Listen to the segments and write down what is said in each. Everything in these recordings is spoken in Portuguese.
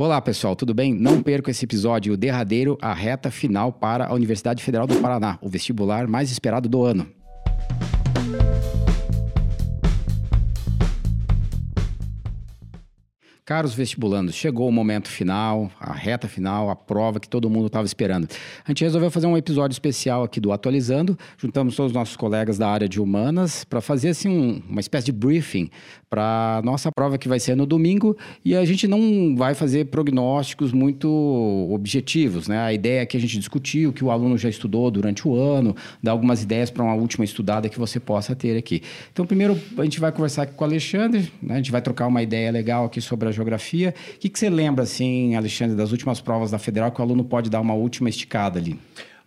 Olá, pessoal, tudo bem? Não perca esse episódio, o derradeiro, a reta final para a Universidade Federal do Paraná, o vestibular mais esperado do ano. Caros vestibulandos, chegou o momento final, a reta final, a prova que todo mundo estava esperando. A gente resolveu fazer um episódio especial aqui do Atualizando. Juntamos todos os nossos colegas da área de humanas para fazer assim um, uma espécie de briefing para nossa prova que vai ser no domingo e a gente não vai fazer prognósticos muito objetivos, né? A ideia é que a gente discutiu, que o aluno já estudou durante o ano, dar algumas ideias para uma última estudada que você possa ter aqui. Então, primeiro a gente vai conversar aqui com o Alexandre, né? a gente vai trocar uma ideia legal aqui sobre a geografia. O que, que você lembra, assim, Alexandre, das últimas provas da Federal que o aluno pode dar uma última esticada ali?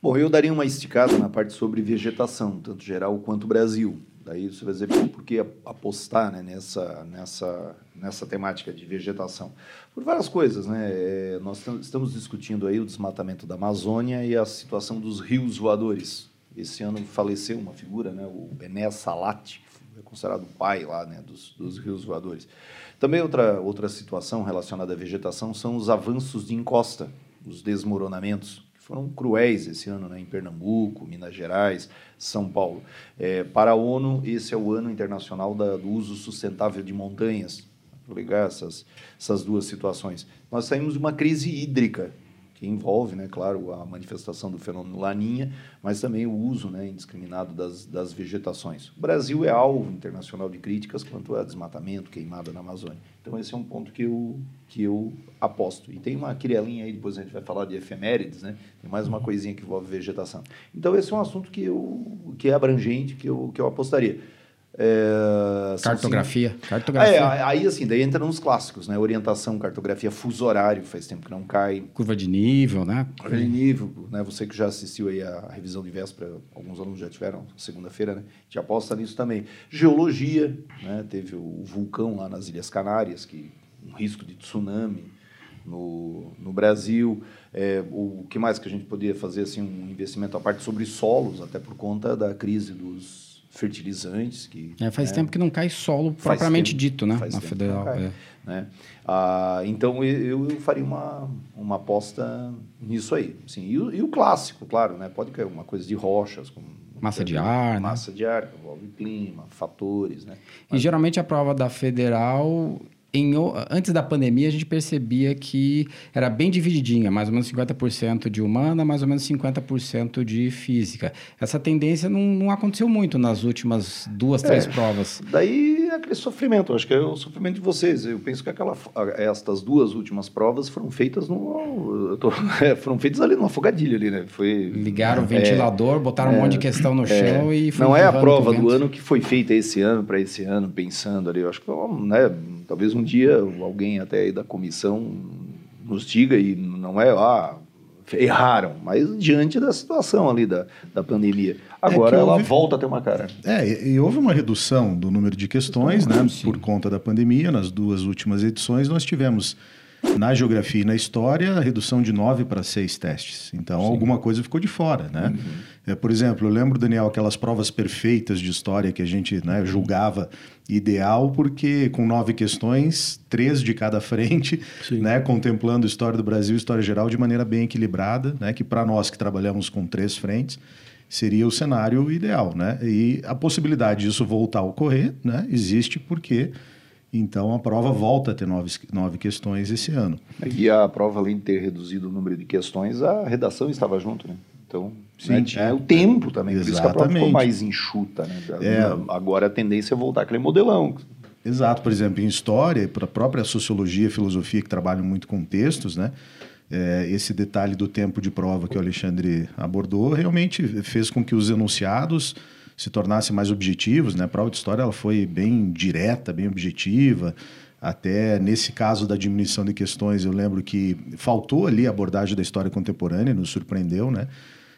Bom, eu daria uma esticada na parte sobre vegetação, tanto geral quanto Brasil. Daí você vai dizer por que apostar né, nessa, nessa, nessa temática de vegetação. Por várias coisas, né? É, nós estamos discutindo aí o desmatamento da Amazônia e a situação dos rios voadores. Esse ano faleceu uma figura, né, o Bené Salat, que é considerado o pai lá, né, dos, dos rios voadores. Também outra, outra situação relacionada à vegetação são os avanços de encosta, os desmoronamentos, foram cruéis esse ano né, em Pernambuco, Minas Gerais, São Paulo. É, para a ONU, esse é o ano internacional da, do uso sustentável de montanhas, ligar essas, essas duas situações. Nós saímos de uma crise hídrica que envolve, né, claro, a manifestação do fenômeno Laninha, mas também o uso né, indiscriminado das, das vegetações. O Brasil é alvo internacional de críticas quanto a desmatamento, queimada na Amazônia. Então, esse é um ponto que eu, que eu aposto. E tem uma quirelinha aí, depois a gente vai falar de efemérides, né? tem mais uma coisinha que envolve vegetação. Então, esse é um assunto que, eu, que é abrangente, que eu, que eu apostaria. É, cartografia. cartografia. É, aí assim, daí entra nos clássicos, né? Orientação, cartografia, fuso horário, faz tempo que não cai. Curva de nível, né? Curva de nível, né? Você que já assistiu aí a revisão de véspera, alguns alunos já tiveram segunda-feira, né? Te aposta nisso também. Geologia, né? Teve o vulcão lá nas Ilhas Canárias, que um risco de tsunami no, no Brasil. É, o que mais que a gente poderia fazer assim um investimento à parte sobre solos, até por conta da crise dos fertilizantes. Que, é, faz né? tempo que não cai solo propriamente tempo, dito, né? Na federal. Cai, é. né? Ah, então eu, eu faria uma, uma aposta nisso aí. Sim. E, o, e o clássico, claro, né? Pode cair uma coisa de rochas, como massa de ar, né? massa né? de ar, envolve clima, fatores, né? Mas... E geralmente a prova da federal em, antes da pandemia, a gente percebia que era bem divididinha, mais ou menos 50% de humana, mais ou menos 50% de física. Essa tendência não, não aconteceu muito nas últimas duas, três é, provas. Daí aquele sofrimento, acho que é o sofrimento de vocês. Eu penso que aquela, estas duas últimas provas foram feitas no, tô, é, foram feitas ali numa fogadilha ali, né? Foi, Ligaram o ventilador, botaram um monte de é, questão no é. chão e Não é a prova do ano que foi feita esse ano para esse ano, pensando ali. Eu acho que, né, talvez um um dia alguém até aí da comissão nos diga e não é, ah, erraram, mas diante da situação ali da, da pandemia. Agora é ela houve, volta a ter uma cara. É, e, houve uma redução do número de questões, né, por conta da pandemia. Nas duas últimas edições nós tivemos na geografia e na história, a redução de nove para seis testes. Então, Sim. alguma coisa ficou de fora, né? Uhum. É, por exemplo, eu lembro, Daniel, aquelas provas perfeitas de história que a gente né, julgava ideal, porque com nove questões, três de cada frente, né, contemplando a história do Brasil e história geral de maneira bem equilibrada, né, que para nós que trabalhamos com três frentes, seria o cenário ideal. Né? E a possibilidade disso voltar a ocorrer né, existe porque então a prova volta a ter nove, nove questões esse ano. E a prova, além de ter reduzido o número de questões, a redação estava junto, né? Então, Sim, né, tinha o tempo também, Exatamente. por isso que a prova ficou mais enxuta, né? É, Agora a tendência é voltar aquele modelão. Exato, por exemplo, em história, para a própria sociologia e filosofia, que trabalham muito com textos, né? É, esse detalhe do tempo de prova que o Alexandre abordou realmente fez com que os enunciados se tornassem mais objetivos, né? A prova de história ela foi bem direta, bem objetiva. Até nesse caso da diminuição de questões, eu lembro que faltou ali a abordagem da história contemporânea, nos surpreendeu, né?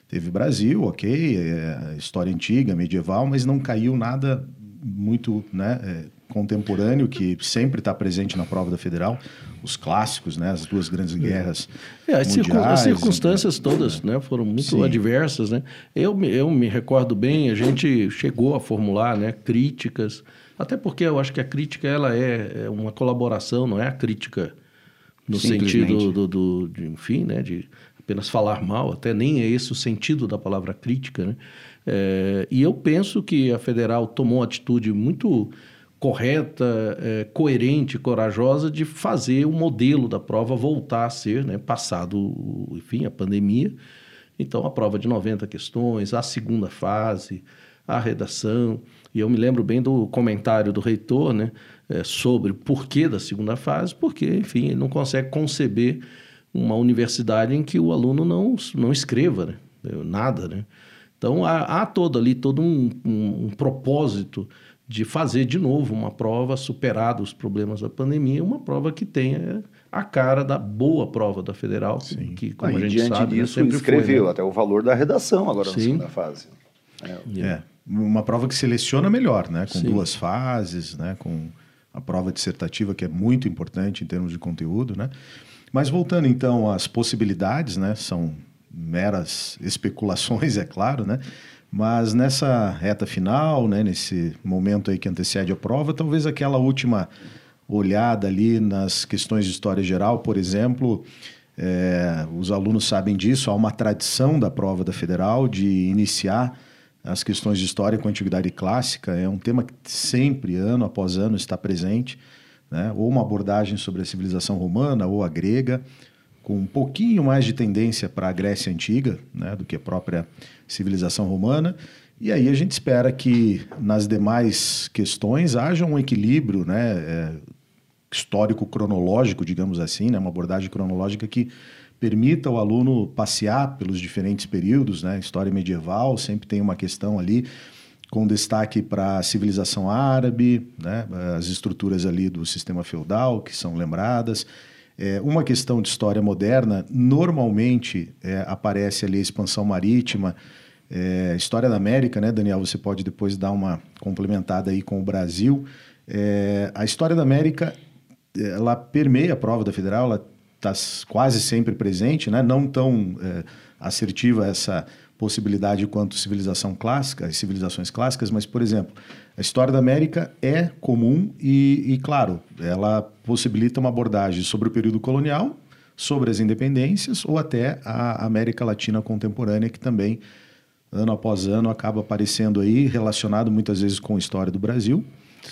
Teve Brasil, ok, é, história antiga, medieval, mas não caiu nada muito né, é, contemporâneo que sempre está presente na prova da federal, os clássicos, né, as duas grandes guerras é, as, mundiais, as circunstâncias então, todas né, foram muito Sim. adversas. Né? Eu, eu me recordo bem, a gente chegou a formular né, críticas, até porque eu acho que a crítica ela é, é uma colaboração, não é a crítica no sentido do, do de, enfim, né, de apenas falar mal, até nem é esse o sentido da palavra crítica, né? É, e eu penso que a federal tomou uma atitude muito correta, é, coerente, corajosa de fazer o modelo da prova voltar a ser, né, passado, enfim, a pandemia. Então, a prova de 90 questões, a segunda fase, a redação. E eu me lembro bem do comentário do reitor, né, é, sobre o porquê da segunda fase, porque, enfim, ele não consegue conceber uma universidade em que o aluno não, não escreva né, nada, né? Então, há, há todo ali, todo um, um, um, propósito de fazer de novo uma prova, superado os problemas da pandemia, uma prova que tenha a cara da boa prova da Federal, Sim. que, como Aí, a gente diante sabe, né, disso, né, escreveu foi, né? até o valor da redação agora Sim. na segunda fase. É. é. uma prova que seleciona melhor, né? Com Sim. duas fases, né? Com a prova dissertativa, que é muito importante em termos de conteúdo, né? Mas voltando então às possibilidades, né? São meras especulações, é claro, né? Mas nessa reta final, né, nesse momento aí que antecede a prova, talvez aquela última olhada ali nas questões de história geral, por exemplo, é, os alunos sabem disso, há uma tradição da prova da federal de iniciar as questões de história com a antiguidade clássica, é um tema que sempre, ano após ano, está presente, né? ou uma abordagem sobre a civilização romana ou a grega, com um pouquinho mais de tendência para a Grécia Antiga né, do que a própria civilização romana. E aí a gente espera que nas demais questões haja um equilíbrio né, é, histórico-cronológico, digamos assim, né, uma abordagem cronológica que permita ao aluno passear pelos diferentes períodos. Né, história medieval sempre tem uma questão ali com destaque para a civilização árabe, né, as estruturas ali do sistema feudal que são lembradas é, uma questão de história moderna, normalmente é, aparece ali a expansão marítima, é, história da América, né, Daniel? Você pode depois dar uma complementada aí com o Brasil. É, a história da América, ela permeia a prova da Federal, ela está quase sempre presente, né? Não tão é, assertiva essa possibilidade quanto civilização clássica, as civilizações clássicas, mas, por exemplo, a história da América é comum e, e, claro, ela possibilita uma abordagem sobre o período colonial, sobre as independências ou até a América Latina contemporânea, que também, ano após ano, acaba aparecendo aí, relacionado muitas vezes com a história do Brasil.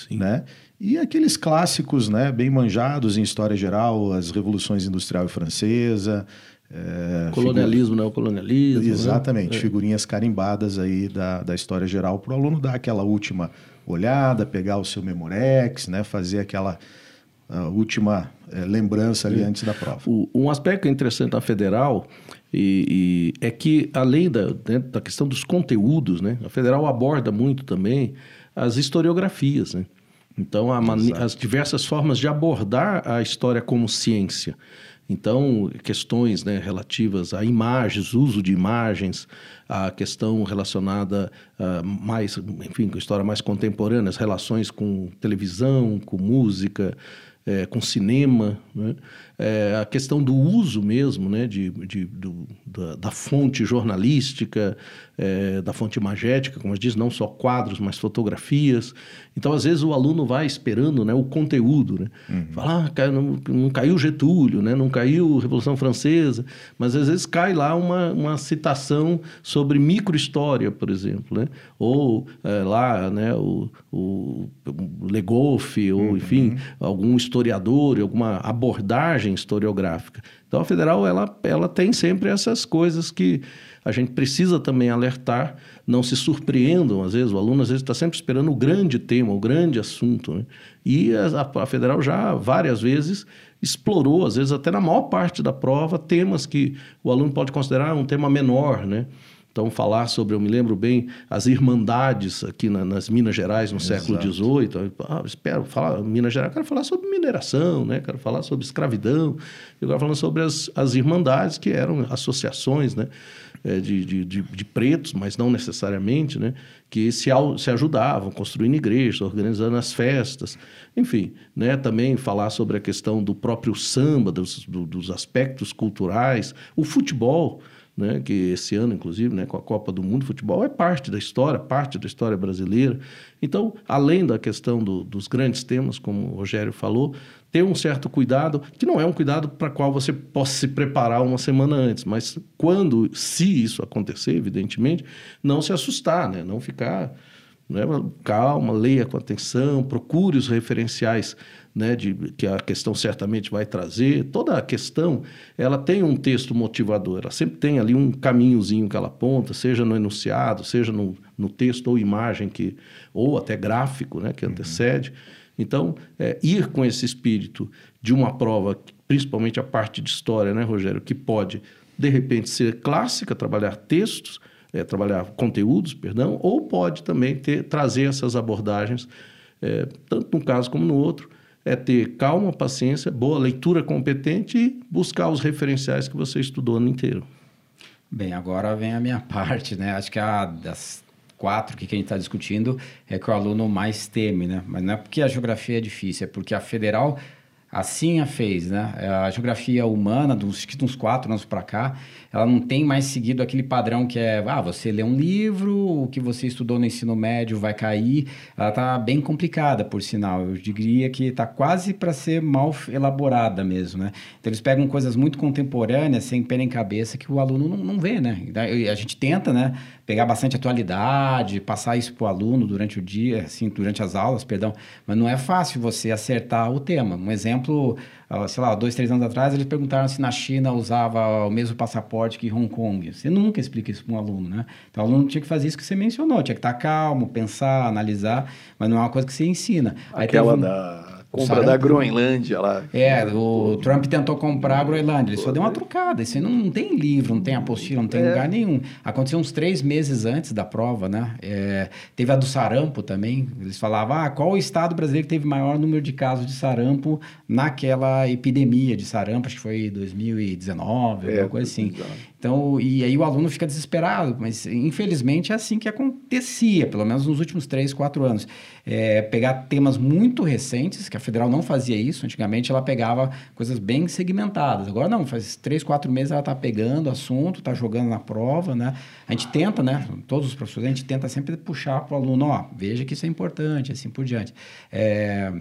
Sim. Né? E aqueles clássicos né, bem manjados em história geral, as revoluções industrial e francesa, é, Colonialismo, figu... colonialismo. Né? Exatamente, né? figurinhas carimbadas aí da, da história geral para o aluno dar aquela última olhada, pegar o seu Memorex, né, fazer aquela última uh, lembrança ali é. antes da prova. O, um aspecto interessante da federal e, e é que, além da, né, da questão dos conteúdos, né, a federal aborda muito também as historiografias. Né? Então, as diversas formas de abordar a história como ciência. Então, questões né, relativas a imagens, uso de imagens, a questão relacionada uh, mais, enfim, com história mais contemporânea, as relações com televisão, com música, é, com cinema, né? é, a questão do uso mesmo né? de, de do, da, da, fonte jornalística, é, da fonte imagética, como disse, não só quadros, mas fotografias. Então, às vezes, o aluno vai esperando né, o conteúdo. Né? Uhum. Fala, ah, não, não caiu Getúlio, né? não caiu Revolução Francesa, mas às vezes cai lá uma, uma citação sobre microhistória, por exemplo. Né? Ou é, lá né, o, o, o Legoff, ou uhum. enfim, algum historiador, alguma abordagem historiográfica. Então, a federal ela, ela tem sempre essas coisas que a gente precisa também alertar, não se surpreendam, às vezes, o aluno às vezes está sempre esperando o grande tema, o grande assunto. Né? E a, a, federal já várias vezes explorou, às vezes até na maior parte da prova, temas que o aluno pode considerar um tema menor, né? Então, falar sobre, eu me lembro bem, as irmandades aqui na, nas Minas Gerais no Exato. século XVIII. Ah, espero falar, Minas Gerais, quero falar sobre mineração, né? quero falar sobre escravidão. E agora falando sobre as, as irmandades, que eram associações né? É, de, de, de, de, pretos, mas não necessariamente, né? que se, se ajudavam, construindo igrejas, organizando as festas. Enfim, né? também falar sobre a questão do próprio samba, dos, do, dos aspectos culturais, o futebol né, que esse ano, inclusive, né, com a Copa do Mundo, futebol é parte da história, parte da história brasileira. Então, além da questão do, dos grandes temas, como o Rogério falou, ter um certo cuidado, que não é um cuidado para qual você possa se preparar uma semana antes, mas quando, se isso acontecer, evidentemente, não se assustar, né? não ficar né? calma, leia com atenção, procure os referenciais né, de, que a questão certamente vai trazer. Toda a questão, ela tem um texto motivador, ela sempre tem ali um caminhozinho que ela aponta, seja no enunciado, seja no, no texto ou imagem, que, ou até gráfico, né, que antecede. Então, é, ir com esse espírito de uma prova, principalmente a parte de história, né, Rogério, que pode, de repente, ser clássica, trabalhar textos, é, trabalhar conteúdos, perdão, ou pode também ter, trazer essas abordagens, é, tanto num caso como no outro, é ter calma, paciência, boa leitura competente e buscar os referenciais que você estudou ano inteiro. Bem, agora vem a minha parte, né? Acho que a das quatro que a gente está discutindo é que o aluno mais teme, né? Mas não é porque a geografia é difícil, é porque a federal assim a fez, né? A geografia humana, dos, uns quatro anos para cá, ela não tem mais seguido aquele padrão que é, ah, você lê um livro, o que você estudou no ensino médio vai cair. Ela está bem complicada, por sinal. Eu diria que está quase para ser mal elaborada mesmo, né? Então, eles pegam coisas muito contemporâneas, sem pena em cabeça, que o aluno não, não vê, né? A gente tenta, né? Pegar bastante atualidade, passar isso para o aluno durante o dia, assim, durante as aulas, perdão. Mas não é fácil você acertar o tema. Um exemplo sei lá, dois, três anos atrás, eles perguntaram se na China usava o mesmo passaporte que Hong Kong. Você nunca explica isso para um aluno, né? Então, o aluno tinha que fazer isso que você mencionou, tinha que estar calmo, pensar, analisar, mas não é uma coisa que você ensina. Aquela um... da compra da Groenlândia lá. É, o Trump tentou comprar a Groenlândia, ele só deu uma trucada. Isso não, não tem livro, não tem apostila, não tem é. lugar nenhum. Aconteceu uns três meses antes da prova, né? É, teve a do sarampo também. Eles falavam, ah, qual o estado brasileiro que teve maior número de casos de sarampo naquela epidemia de sarampo? Acho que foi 2019, é, alguma coisa assim. Então, e aí o aluno fica desesperado, mas infelizmente é assim que acontecia, pelo menos nos últimos três, quatro anos. É, pegar temas muito recentes, que a Federal não fazia isso, antigamente ela pegava coisas bem segmentadas. Agora não, faz três, quatro meses ela está pegando assunto, está jogando na prova, né? A gente tenta, né? Todos os professores, a gente tenta sempre puxar para o aluno, ó, veja que isso é importante, assim por diante. É,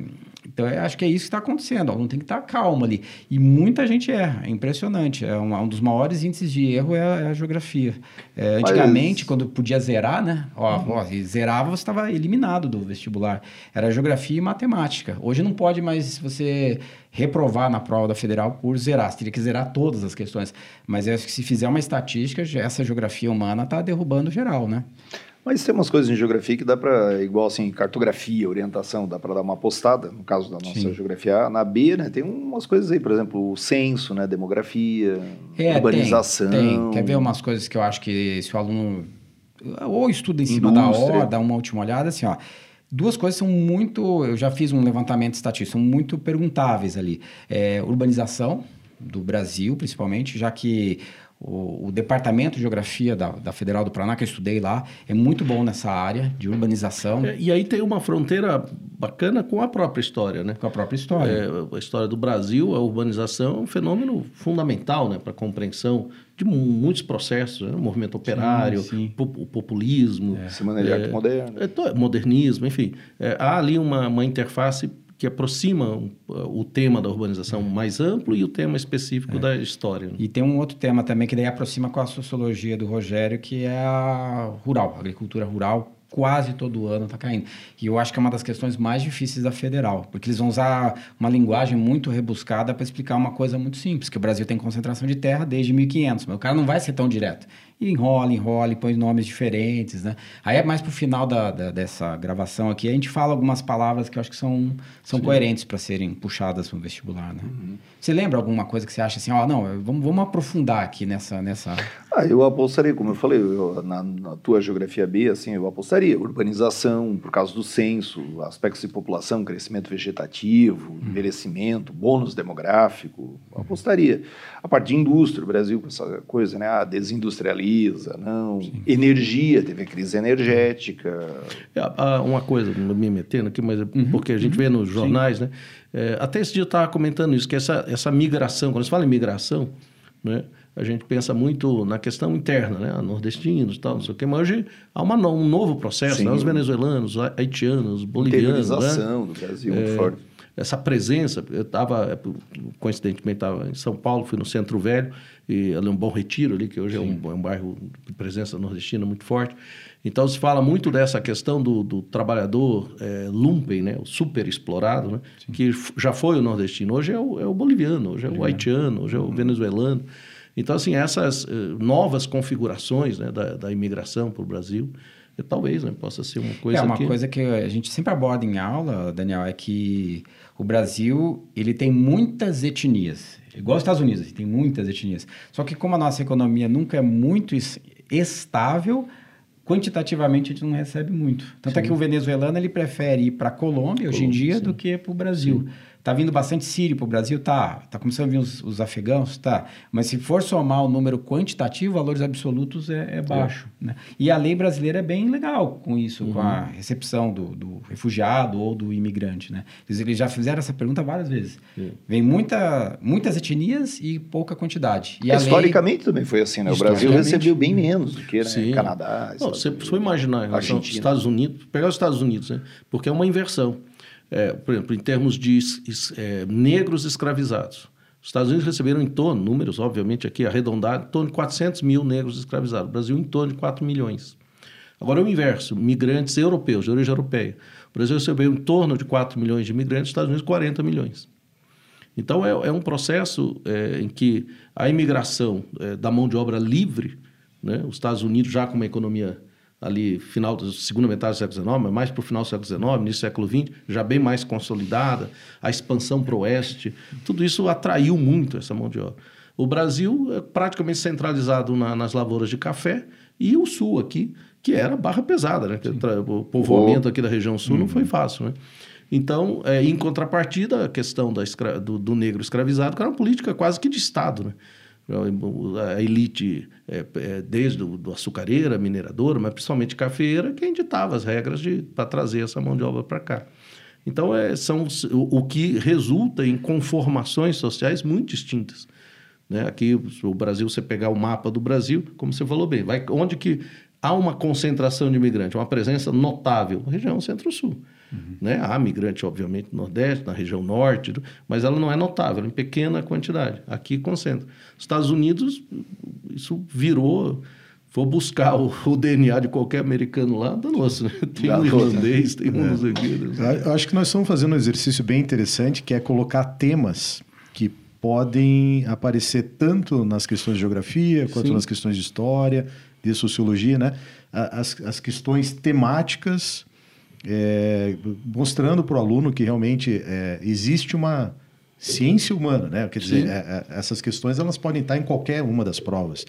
então, eu acho que é isso que está acontecendo. O aluno tem que estar tá calmo ali. E muita gente erra, é impressionante. É um, um dos maiores índices de erro é a, é a geografia. É, antigamente, Mas... quando podia zerar, né? Ó, uhum. ó zerava, você estava eliminado do vestibular. Era geografia e matemática. Hoje não pode mais você reprovar na prova da federal por zerar. Você teria que zerar todas as questões. Mas eu acho que se fizer uma estatística, essa geografia humana está derrubando geral, né? Mas tem umas coisas em geografia que dá para, igual assim, cartografia, orientação, dá para dar uma apostada, no caso da nossa Sim. geografia A. Na B, né, tem umas coisas aí, por exemplo, o censo, né, demografia, é, urbanização. Tem, tem. Quer ver umas coisas que eu acho que se o aluno ou estuda em cima Indústria. da hora, dá uma última olhada, assim, ó. Duas coisas são muito. Eu já fiz um levantamento estatístico, são muito perguntáveis ali. É, urbanização do Brasil, principalmente, já que o, o, Departamento de Geografia da, da, Federal do Paraná, que eu estudei lá, é muito bom nessa área de urbanização. É, e aí tem uma fronteira bacana com a própria história, né? Com a própria história. É, a história do Brasil, a urbanização é um fenômeno fundamental né, para a compreensão de muitos processos, né? o movimento operário, sim, sim. o populismo. É. Semana de Arte é, Moderna. É, modernismo, enfim. É, há ali uma, uma interface que aproxima o tema da urbanização mais amplo e o tema específico é. da história. Né? E tem um outro tema também que daí aproxima com a sociologia do Rogério, que é a rural, a agricultura rural, quase todo ano está caindo. E eu acho que é uma das questões mais difíceis da federal, porque eles vão usar uma linguagem muito rebuscada para explicar uma coisa muito simples, que o Brasil tem concentração de terra desde 1500, mas o cara não vai ser tão direto e enrola, enrola e põe nomes diferentes, né? Aí é mais pro final da, da, dessa gravação aqui, a gente fala algumas palavras que eu acho que são, são coerentes para serem puxadas no vestibular, né? Uhum. Você lembra alguma coisa que você acha assim, ó, oh, não, vamos, vamos aprofundar aqui nessa... nessa... Ah, eu apostaria, como eu falei, eu, na, na, tua geografia B, assim, eu apostaria urbanização, por causa do censo, aspectos de população, crescimento vegetativo, uhum. envelhecimento, bônus demográfico, apostaria. A parte de indústria, o Brasil com essa coisa, né, a desindustrialização, não. Sim. Energia, teve a crise energética. É, uma coisa, me metendo aqui, mas é uhum. porque a gente vê nos jornais, Sim. né? É, até esse dia eu estava comentando isso, que essa, essa migração, quando se fala em migração, né? a gente pensa muito na questão interna, né? Nordestinos e tal, não sei o quê, mas hoje há uma, um novo processo, né? Os venezuelanos, haitianos, bolivianos. Né? do Brasil, muito é, forte. Essa presença. Eu estava, coincidentemente, estava em São Paulo, fui no Centro Velho, e ali é um bom retiro ali, que hoje é um, é um, bairro de presença nordestina muito forte. Então se fala muito dessa questão do, do trabalhador é, lumpen, né, o super explorado, né, que já foi o nordestino, hoje é o, é o boliviano, hoje é o haitiano, hoje é o uhum. venezuelano. Então, assim, essas uh, novas configurações né, da, da imigração para o Brasil, eh, talvez né, possa ser uma coisa É uma que... coisa que a gente sempre aborda em aula, Daniel, é que o Brasil ele tem muitas etnias. Igual os Estados Unidos, tem muitas etnias. Só que como a nossa economia nunca é muito estável, quantitativamente a gente não recebe muito. Tanto é Sim. é que o venezuelano ele prefere ir para a Colômbia hoje em dia Sim. do que para o Brasil. Sim. Tá vindo bastante sírio para o Brasil? Tá. Tá começando a vir os, os, afegãos? Tá. Mas se for somar o número quantitativo, valores absolutos é, é baixo. É. Né? E a lei brasileira é bem legal com isso, uhum. com a uhum. recepção do, do, refugiado ou do imigrante. Né? Eles já fizeram essa pergunta várias vezes. Vem muita, muitas etnias e pouca quantidade. E Historicamente lei... também foi assim, né? O Brasil recebeu bem menos do que né? Sim. Canadá. Não, você foi imaginar, os Estados Unidos, pegar os Estados Unidos, né? porque é uma inversão é, por exemplo, em termos de é, negros escravizados. Os Estados Unidos receberam em torno, números obviamente aqui arredondados, em torno de 400 mil negros escravizados. O Brasil em torno de 4 milhões. Agora é o inverso, migrantes europeus, de origem europeia. O Brasil recebeu em torno de 4 milhões de imigrantes, os Estados Unidos 40 milhões. Então é, é um processo é, em que a imigração é, da mão de obra livre, né, os Estados Unidos já com uma economia ali final da segunda metade do século XIX, mas mais para o final do século XIX, início do século XX, já bem mais consolidada, a expansão para o oeste, tudo isso atraiu muito essa mão de obra. O Brasil é praticamente centralizado na, nas lavouras de café e o sul aqui, que era barra pesada, né? O povoamento aqui da região sul uhum. não foi fácil, né? Então, é, em contrapartida, a questão da escra... do, do negro escravizado, que era uma política quase que de Estado, né? A elite, é, é, desde do açucareira, mineradora, mas principalmente cafeeira, quem ditava as regras para trazer essa mão de obra para cá. Então, é, são o, o, que resulta em conformações sociais muito distintas. Né? Aqui, o Brasil, você pegar o mapa do Brasil, como você falou bem, vai, onde que há uma concentração de imigrantes, uma presença notável, região centro-sul. Uhum. Né? Há migrante, obviamente, no Nordeste, na região Norte, mas ela não é notável, em pequena quantidade. Aqui concentra. Estados Unidos, isso virou. For buscar o, o, DNA de qualquer americano lá, dá nosso, né? Tem um irlandês, tem um é. Eu acho que nós estamos fazendo um exercício bem interessante, que é colocar temas que podem aparecer tanto nas questões de geografia, quanto Sim. nas questões de história, de sociologia, né? As, as questões temáticas é, mostrando para o aluno que realmente é, existe uma ciência humana, né? Quer dizer, é, é, essas questões elas podem estar em qualquer uma das provas.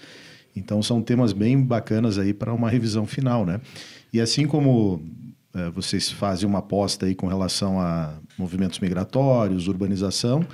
Então são temas bem bacanas aí para uma revisão final, né? E assim como é, vocês fazem uma aposta aí com relação a movimentos migratórios, urbanização?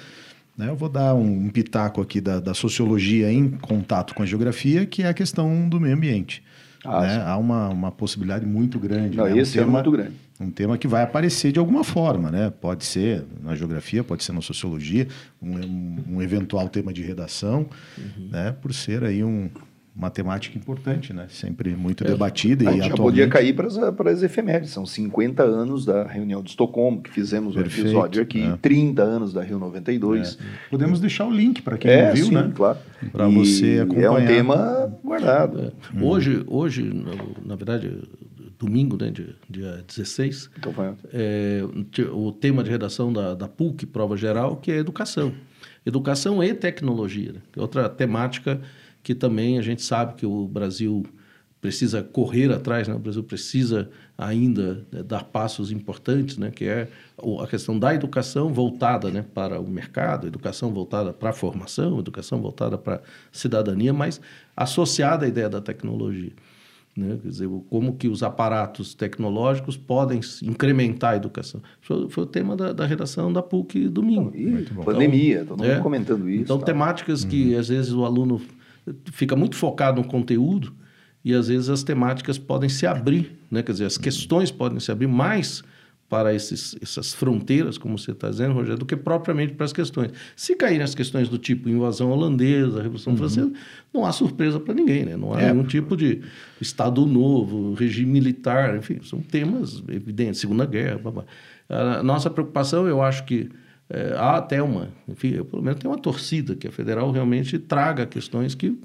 Eu vou dar um, pitaco aqui da, da sociologia em contato com a geografia, que é a questão do meio ambiente. Ah, né? Há uma, uma possibilidade muito grande. Não, né? esse um é tema, muito grande. Um tema que vai aparecer de alguma forma, né? Pode ser na geografia, pode ser na sociologia, um, um eventual tema de redação, uhum. né? Por ser aí um, uma temática importante, né? Sempre muito é. debatida. A gente já podia cair para as, para as efemérides. São 50 anos da reunião de Estocolmo, que fizemos o um episódio aqui, é. 30 anos da Rio 92. É. Podemos deixar o link para quem é, não viu, sim, né? claro. Para você acompanhar. É um tema guardado. É. Hum. Hoje, hoje, na verdade, domingo, né, dia, dia 16, então é, o tema de redação da, da PUC, prova geral, que é educação. Educação e tecnologia. Né? Outra temática que também a gente sabe que o Brasil precisa correr atrás, né? o Brasil precisa ainda né, dar passos importantes, né? que é a questão da educação voltada né, para o mercado, educação voltada para a formação, educação voltada para a cidadania, mas associada à ideia da tecnologia. Né? Quer dizer, como que os aparatos tecnológicos podem incrementar a educação. Foi, foi o tema da, da, redação da PUC domingo. Então, pandemia, todo mundo é, comentando isso. Então, tá. temáticas uhum. que às vezes o aluno fica muito focado no conteúdo e às vezes as temáticas podem se abrir, né? quer dizer, as questões podem se abrir mais para esses, essas fronteiras, como você está dizendo, Rogério, do que propriamente para as questões. Se cair nas questões do tipo invasão holandesa, Revolução uhum. Francesa, não há surpresa para ninguém, né? não há é. nenhum tipo de Estado Novo, regime militar, enfim, são temas evidentes, Segunda Guerra. Blá, blá. A nossa preocupação, eu acho que é, há até uma, enfim, eu, pelo menos tem uma torcida que a federal realmente traga questões que,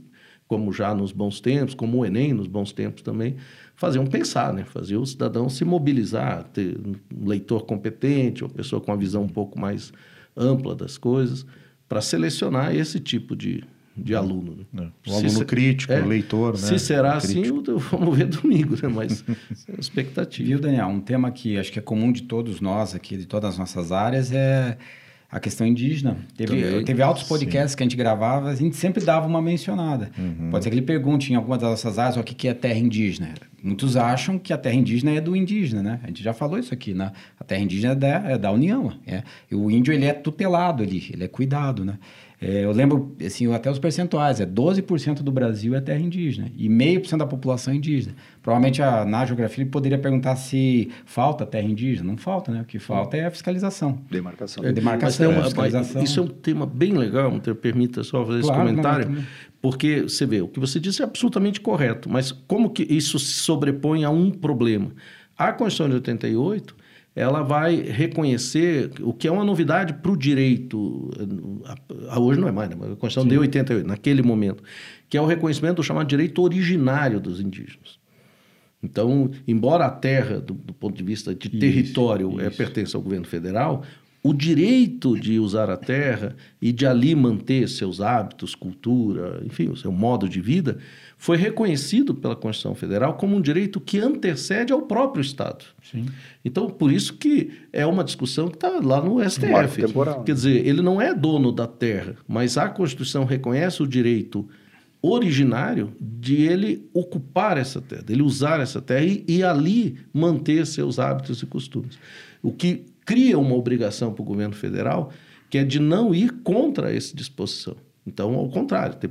como já nos bons tempos, como o Enem nos bons tempos também, faziam pensar, né? Fazer o cidadão se mobilizar, ter um leitor competente, uma pessoa com uma visão um pouco mais ampla das coisas, para selecionar esse tipo de, de aluno. Né? É. O aluno se, crítico, é, o leitor, né? Se será assim, vamos ver domingo, né? Mas é expectativa. Viu, Daniel? Um tema que acho que é comum de todos nós aqui, de todas as nossas áreas, é a questão indígena. Teve, teve altos podcasts Sim. que a gente gravava, a gente sempre dava uma mencionada. Uhum. Pode ser que ele pergunte em alguma das nossas áreas o que é terra indígena. Muitos acham que a terra indígena é do indígena, né? A gente já falou isso aqui, né? A terra indígena é da, é da União. É. E o índio, ele é tutelado ali, ele é cuidado, né? É, eu lembro, assim, até os percentuais, é 12% do Brasil é terra indígena e meio por cento da população é indígena. Provavelmente a, na geografia ele poderia perguntar se falta terra indígena. Não falta, né? O que falta é a fiscalização. Demarcação. É, demarcação, uma, fiscalização. Isso é um tema bem legal, me permita só fazer claro, esse comentário. Não, não, porque você vê, o que você disse é absolutamente correto, mas como que isso se sobrepõe a um problema? A Constituição de 88 ela vai reconhecer o que é uma novidade para o direito, hoje não é mais, né? a Constituição Sim. de 88, naquele momento, que é o reconhecimento do chamado direito originário dos indígenas. Então, embora a terra, do, do ponto de vista de isso, território, isso. É, pertence ao governo federal, o direito de usar a terra e de ali manter seus hábitos, cultura, enfim, o seu modo de vida, foi reconhecido pela Constituição Federal como um direito que antecede ao próprio Estado. Sim. Então, por isso que é uma discussão que está lá no STF. Quer dizer, ele não é dono da terra, mas a Constituição reconhece o direito originário de ele ocupar essa terra, dele usar essa terra e, e ali manter seus hábitos e costumes. O que cria uma obrigação para o governo federal que é de não ir contra essa disposição. Então, ao contrário, tem,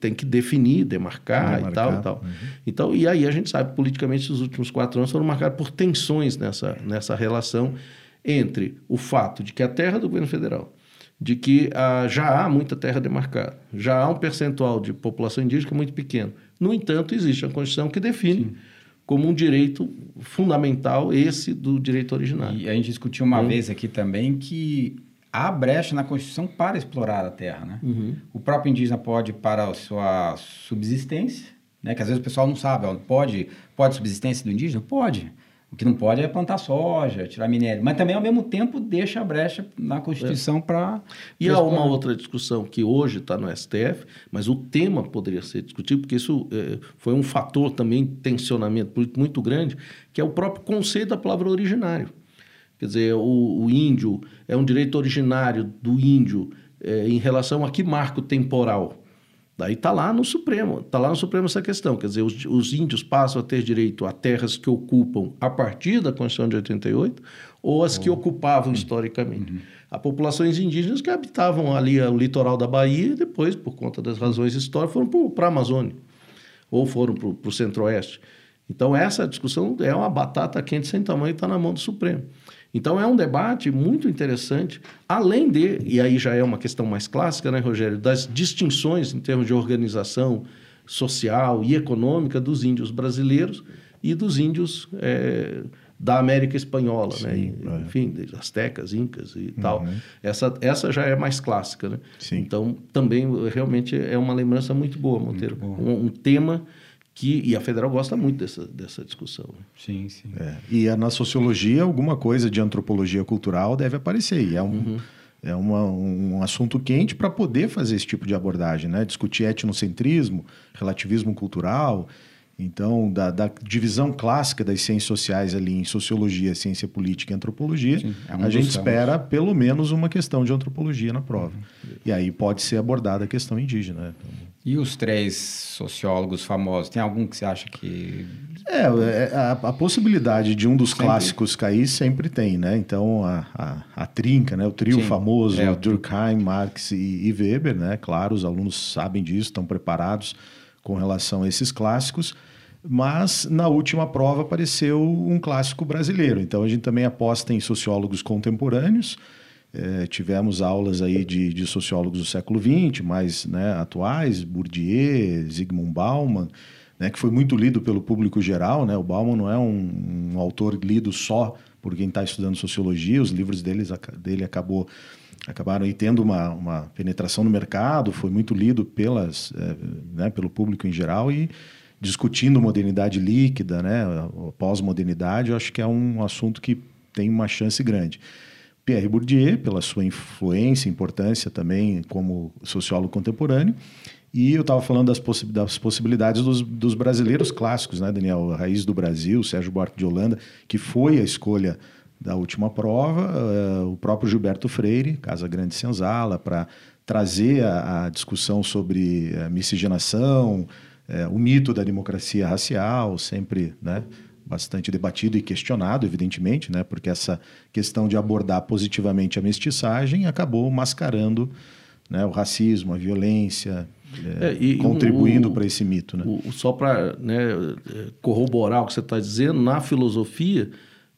tem que definir, demarcar, demarcar, e tal e tal. Uhum. Então, e aí a gente sabe, politicamente, os últimos quatro anos foram marcados por tensões nessa, nessa relação entre o fato de que a terra do governo federal, de que ah, já há muita terra demarcada, já há um percentual de população indígena muito pequeno. No entanto, existe a Constituição que define Sim. Como um direito fundamental esse do direito originário. E a gente discutiu uma hum. vez aqui também que há brecha na Constituição para explorar a terra, né? Uhum. O próprio indígena pode para a sua subsistência, né? Que às vezes o pessoal não sabe, ó, pode, pode subsistência do indígena? Pode. O que não pode é plantar soja, tirar minério. Mas também, ao mesmo tempo, deixa a brecha na Constituição é. para... E há uma outra discussão que hoje está no STF, mas o tema poderia ser discutido, porque isso é, foi um fator também, tensionamento muito grande, que é o próprio conceito da palavra originário. Quer dizer, o, o índio é um direito originário do índio é, em relação a que marco temporal? Daí está lá no Supremo, está lá no Supremo essa questão. Quer dizer, os, os, índios passam a ter direito a terras que ocupam a partir da Constituição de 88 ou as que oh. ocupavam historicamente. Uhum. Há populações indígenas que habitavam ali o litoral da Bahia e depois, por conta das razões históricas, foram para a Amazônia ou foram para o Centro-Oeste. Então, essa discussão é uma batata quente sem tamanho e está na mão do Supremo. Então é um debate muito interessante, além de, e aí já é uma questão mais clássica, né, Rogério, das distinções em termos de organização social e econômica dos índios brasileiros e dos índios é, da América Espanhola, né? Sim, né? E, enfim, astecas, incas e uhum. tal. Essa, essa já é mais clássica, né? Sim. Então, também realmente é uma lembrança muito boa, Monteiro. Muito um, um tema que e a federal gosta muito dessa, dessa discussão. Sim, sim. É. E na sociologia alguma coisa de antropologia cultural deve aparecer. E é um uhum. é uma, um assunto quente para poder fazer esse tipo de abordagem, né? Discutir etnocentrismo, relativismo cultural. Então, da, da, divisão clássica das ciências sociais ali em sociologia, ciência política e antropologia, Sim, é um a gente espera pelo menos uma questão de antropologia na prova. E aí pode ser abordada a questão indígena. Né? E os três sociólogos famosos, tem algum que você acha que. É, é a, a possibilidade de um dos sempre. clássicos cair sempre tem, né? Então, a, a, a trinca, né? o trio Sim. famoso, é, Durkheim, Marx e, e Weber, né? Claro, os alunos sabem disso, estão preparados com relação a esses clássicos. Mas na última prova apareceu um clássico brasileiro. Então a gente também aposta em sociólogos contemporâneos. É, tivemos aulas aí de, de, sociólogos do século XX, mais né, atuais, Bourdieu, Zygmunt Bauman, né, que foi muito lido pelo público geral. Né? O Bauman não é um, um autor lido só por quem está estudando sociologia, os livros deles, dele acabou acabaram aí tendo uma, uma penetração no mercado, foi muito lido pelas, é, né, pelo público em geral e discutindo modernidade líquida, né, pós-modernidade, eu acho que é um assunto que tem uma chance grande. Pierre Bourdieu, pela sua influência, importância também como sociólogo contemporâneo, e eu estava falando das, possi das possibilidades dos, dos, brasileiros clássicos, né, Daniel? A Raiz do Brasil, Sérgio Buarque de Holanda, que foi a escolha da última prova, uh, o próprio Gilberto Freire, Casa Grande Senzala, para trazer a, a, discussão sobre a miscigenação, uh, o mito da democracia racial, sempre né, bastante debatido e questionado, evidentemente, né, porque essa questão de abordar positivamente a mestiçagem acabou mascarando né, o racismo, a violência, é, e, contribuindo para esse mito. Né? O, só para né, corroborar o que você está dizendo, na filosofia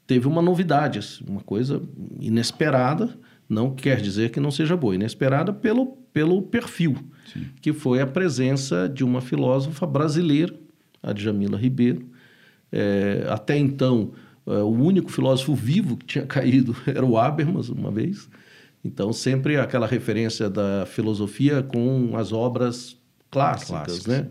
teve uma novidade, assim, uma coisa inesperada, não quer dizer que não seja boa, inesperada pelo, pelo perfil, Sim. que foi a presença de uma filósofa brasileira, a Djamila Ribeiro. É, até então, é, o único filósofo vivo que tinha caído era o Habermas, uma vez. Então, sempre aquela referência da filosofia com as obras clássicas, clássicas. né?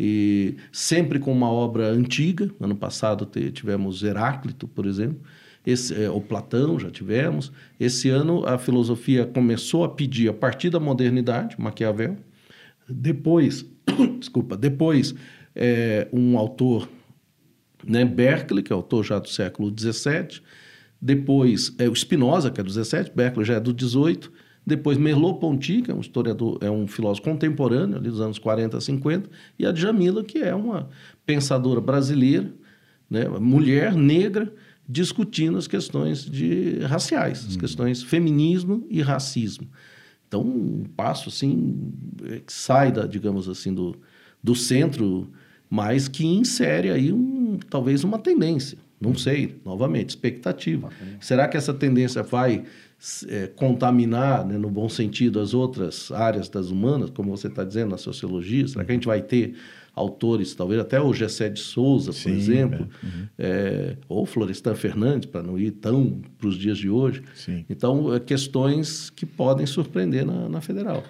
E sempre com uma obra antiga. Ano passado tivemos Heráclito, por exemplo. Esse, é, o Platão já tivemos. Esse ano a filosofia começou a pedir a partir da modernidade, Maquiavel. Depois, desculpa, depois é, um autor, né, Berkeley, que é autor já do século XVII. Depois é o Spinoza, que é do 17, Berkeley já é do 18. Depois Merleau-Ponty, que é um historiador, é um filósofo contemporâneo, ali dos anos 40 a 50, e a Djamila, que é uma pensadora brasileira, né, mulher negra, discutindo as questões de raciais, as hum. questões feminismo e racismo. Então, um passo assim é, que sai da, digamos assim, do, do centro, mas que insere aí um, talvez uma tendência. Não sei, novamente, expectativa. Será que essa tendência vai é, contaminar, né, no bom sentido, as outras áreas das humanas, como você está dizendo, na sociologia? Será que a gente vai ter autores, talvez até o Gessé de Souza, por Sim, exemplo, é. Uhum. É, ou Florestan Fernandes, para não ir tão para os dias de hoje? Sim. Então, é, questões que podem surpreender na, na federal.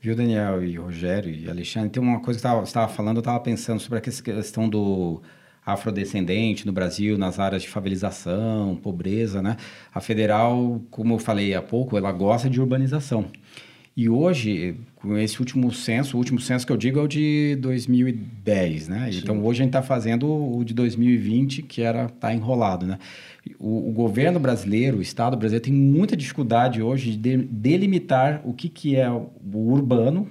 Viu, Daniel e Rogério e Alexandre? Tem uma coisa que você estava falando, eu estava pensando sobre a questão do afrodescendente no Brasil, nas áreas de favelização, pobreza, né? A federal, como eu falei há pouco, ela gosta de urbanização. E hoje, com esse último censo, o último censo que eu digo é o de 2010, né? Sim. Então, hoje a gente está fazendo o de 2020, que era tá enrolado, né? O, o, governo brasileiro, o Estado brasileiro, tem muita dificuldade hoje de delimitar o que, que é o urbano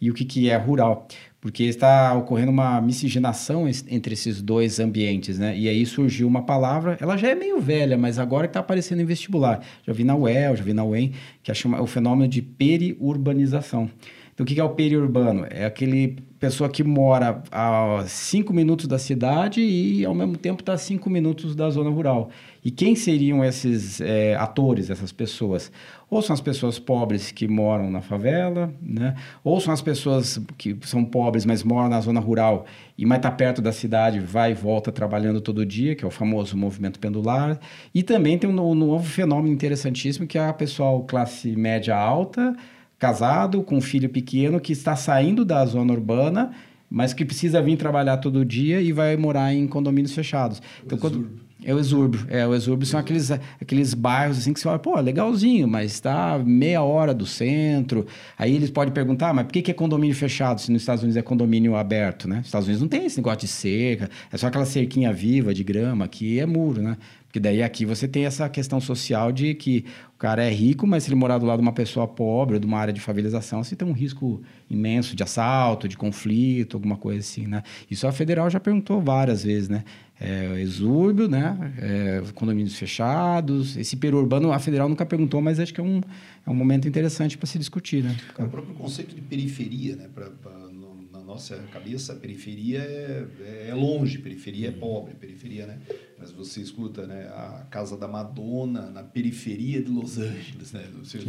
e o que, que é rural porque está ocorrendo uma miscigenação entre esses dois ambientes, né? E aí surgiu uma palavra, ela já é meio velha, mas agora está aparecendo em vestibular. Já vi na UEL, já vi na UEM, que é o fenômeno de periurbanização. Então, o que é o periurbano? É aquele pessoa que mora a cinco minutos da cidade e, ao mesmo tempo, está a cinco minutos da zona rural. E quem seriam esses é, atores, essas pessoas? Ou são as pessoas pobres que moram na favela, né? ou são as pessoas que são pobres, mas moram na zona rural e mais está perto da cidade, vai e volta trabalhando todo dia, que é o famoso movimento pendular. E também tem um, um novo fenômeno interessantíssimo, que é a pessoal classe média alta, casado, com um filho pequeno, que está saindo da zona urbana mas que precisa vir trabalhar todo dia e vai morar em condomínios fechados. Então, quando, é o exúrbio. É, o exúrbio são aqueles, aqueles bairros assim que você olha, pô, legalzinho, mas está meia hora do centro. Aí eles podem perguntar, mas por que, que é condomínio fechado se nos Estados Unidos é condomínio aberto, né? Nos Estados Unidos não tem esse negócio de cerca, é só aquela cerquinha viva de grama, aqui é muro, né? Porque daí aqui você tem essa questão social de que o cara é rico, mas se ele morar do lado de uma pessoa pobre, ou de uma área de favelização, você tem um risco imenso de assalto, de conflito, alguma coisa assim, né? Isso a federal já perguntou várias vezes, né? É, exúrbio, né? É, condomínios fechados. Esse perurbano a federal nunca perguntou, mas acho que é um, é um momento interessante para se discutir, né? É o próprio conceito de periferia, né? Pra, pra, no, na nossa cabeça, periferia é, é longe, periferia é pobre, periferia, né? Mas você escuta, né? A casa da Madonna na periferia de Los Angeles, né?